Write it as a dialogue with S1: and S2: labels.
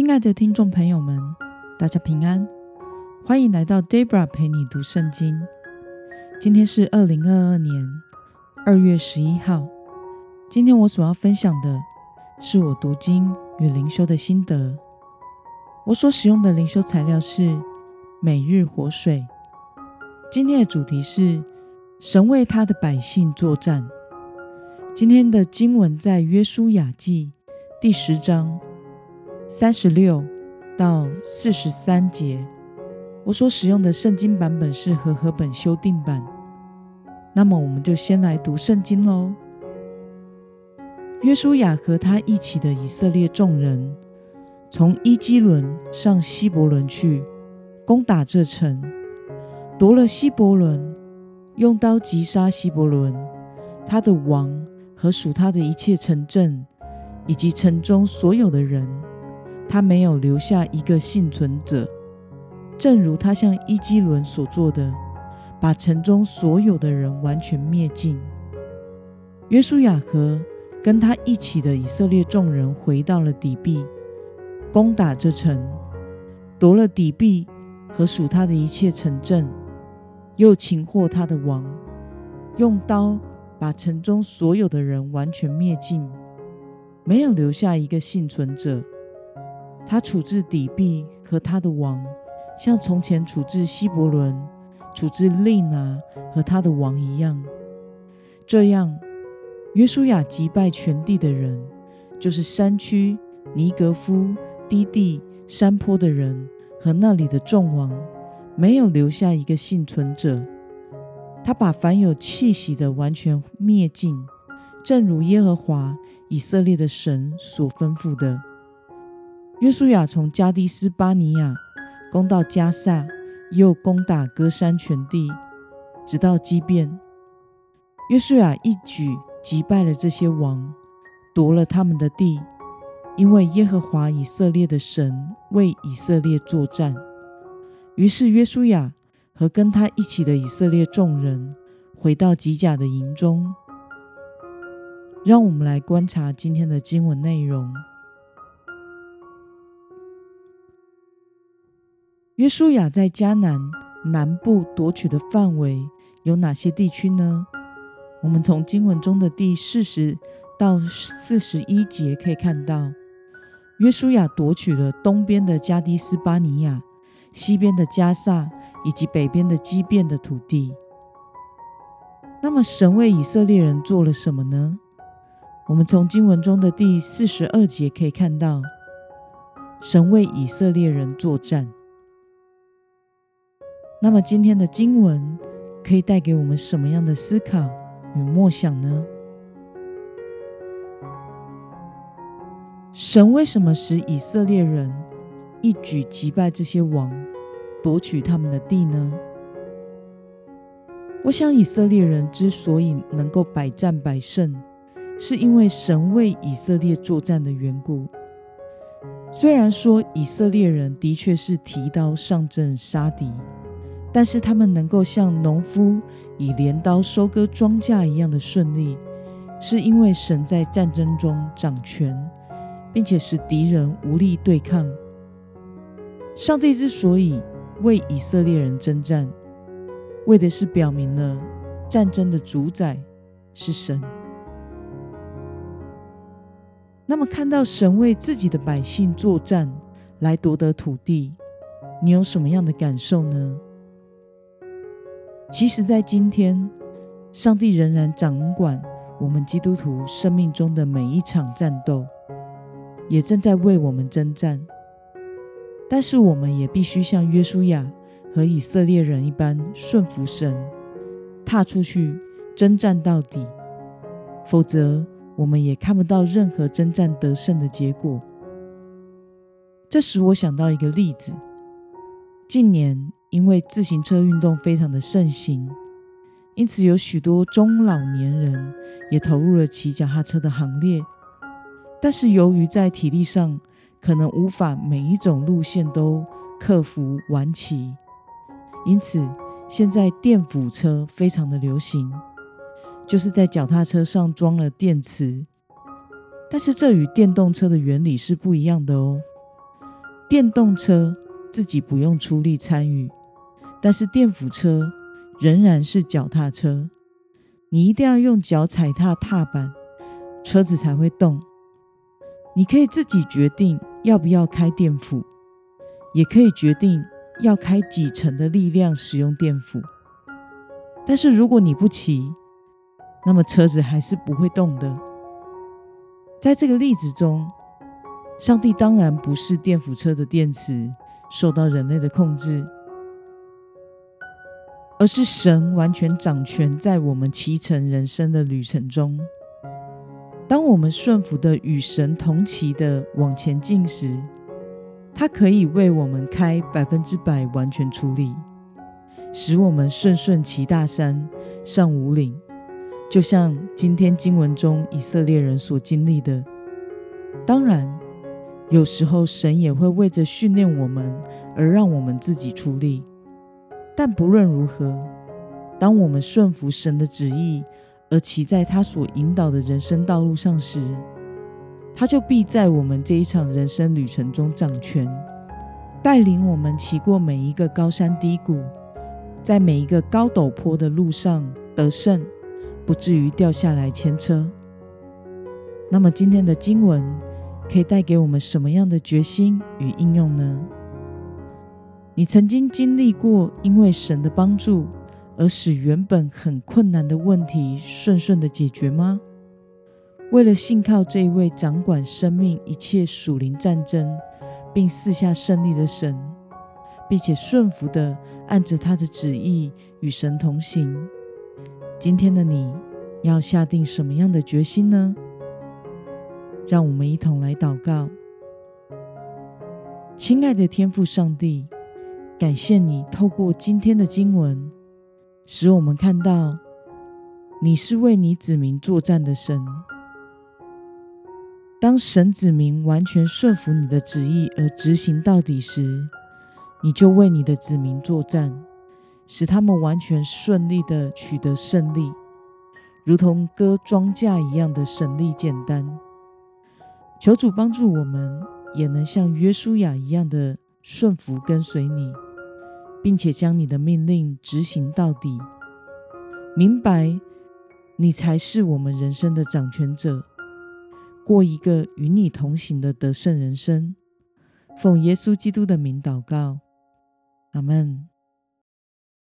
S1: 亲爱的听众朋友们，大家平安，欢迎来到 Debra 陪你读圣经。今天是二零二二年二月十一号。今天我所要分享的是我读经与灵修的心得。我所使用的灵修材料是每日活水。今天的主题是神为他的百姓作战。今天的经文在约书亚记第十章三十六到四十三节。我所使用的圣经版本是和合本修订版。那么，我们就先来读圣经喽。约书亚和他一起的以色列众人，从伊基伦上希伯伦去，攻打这城，夺了希伯伦，用刀击杀希伯伦，他的王和属他的一切城镇，以及城中所有的人，他没有留下一个幸存者，正如他向伊基伦所做的，把城中所有的人完全灭尽。约书亚和跟他一起的以色列众人回到了底壁，攻打这城，夺了底壁和属他的一切城镇，又擒获他的王，用刀把城中所有的人完全灭尽，没有留下一个幸存者。他处置底壁和他的王，像从前处置希伯伦、处置利拿和他的王一样，这样。约书亚击败全地的人，就是山区、尼格夫、低地、山坡的人和那里的众王，没有留下一个幸存者。他把凡有气息的完全灭尽，正如耶和华以色列的神所吩咐的。约书亚从加迪斯巴尼亚攻到加萨，又攻打歌山全地，直到基变。约书亚一举。击败了这些王，夺了他们的地，因为耶和华以色列的神为以色列作战。于是约书亚和跟他一起的以色列众人回到吉甲的营中。让我们来观察今天的经文内容。约书亚在迦南南部夺取的范围有哪些地区呢？我们从经文中的第四十到四十一节可以看到，约书亚夺取了东边的加迪斯巴尼亚、西边的加萨以及北边的基变的土地。那么，神为以色列人做了什么呢？我们从经文中的第四十二节可以看到，神为以色列人作战。那么，今天的经文可以带给我们什么样的思考？与默想呢？神为什么使以色列人一举击败这些王，夺取他们的地呢？我想，以色列人之所以能够百战百胜，是因为神为以色列作战的缘故。虽然说以色列人的确是提刀上阵杀敌。但是他们能够像农夫以镰刀收割庄稼一样的顺利，是因为神在战争中掌权，并且使敌人无力对抗。上帝之所以为以色列人征战，为的是表明了战争的主宰是神。那么，看到神为自己的百姓作战来夺得土地，你有什么样的感受呢？其实，在今天，上帝仍然掌管我们基督徒生命中的每一场战斗，也正在为我们征战。但是，我们也必须像约书亚和以色列人一般顺服神，踏出去征战到底。否则，我们也看不到任何征战得胜的结果。这使我想到一个例子：近年。因为自行车运动非常的盛行，因此有许多中老年人也投入了骑脚踏车的行列。但是由于在体力上可能无法每一种路线都克服完骑，因此现在电辅车非常的流行，就是在脚踏车上装了电池。但是这与电动车的原理是不一样的哦。电动车自己不用出力参与，但是电辅车仍然是脚踏车，你一定要用脚踩踏踏板，车子才会动。你可以自己决定要不要开电辅，也可以决定要开几成的力量使用电辅。但是如果你不骑，那么车子还是不会动的。在这个例子中，上帝当然不是电辅车的电池受到人类的控制，而是神完全掌权在我们骑乘人生的旅程中。当我们顺服的与神同骑的往前进时，他可以为我们开百分之百完全出力，使我们顺顺骑大山上五岭。就像今天经文中以色列人所经历的，当然，有时候神也会为着训练我们而让我们自己出力。但不论如何，当我们顺服神的旨意而骑在他所引导的人生道路上时，他就必在我们这一场人生旅程中掌权，带领我们骑过每一个高山低谷，在每一个高陡坡的路上得胜。不至于掉下来牵车。那么今天的经文可以带给我们什么样的决心与应用呢？你曾经经历过因为神的帮助而使原本很困难的问题顺顺的解决吗？为了信靠这一位掌管生命一切属灵战争，并四下胜利的神，并且顺服的按着他的旨意与神同行。今天的你要下定什么样的决心呢？让我们一同来祷告。亲爱的天父上帝，感谢你透过今天的经文，使我们看到你是为你子民作战的神。当神子民完全顺服你的旨意而执行到底时，你就为你的子民作战。使他们完全顺利的取得胜利，如同割庄稼一样的省力简单。求主帮助我们，也能像约书亚一样的顺服跟随你，并且将你的命令执行到底。明白你才是我们人生的掌权者，过一个与你同行的得胜人生。奉耶稣基督的名祷告，阿门。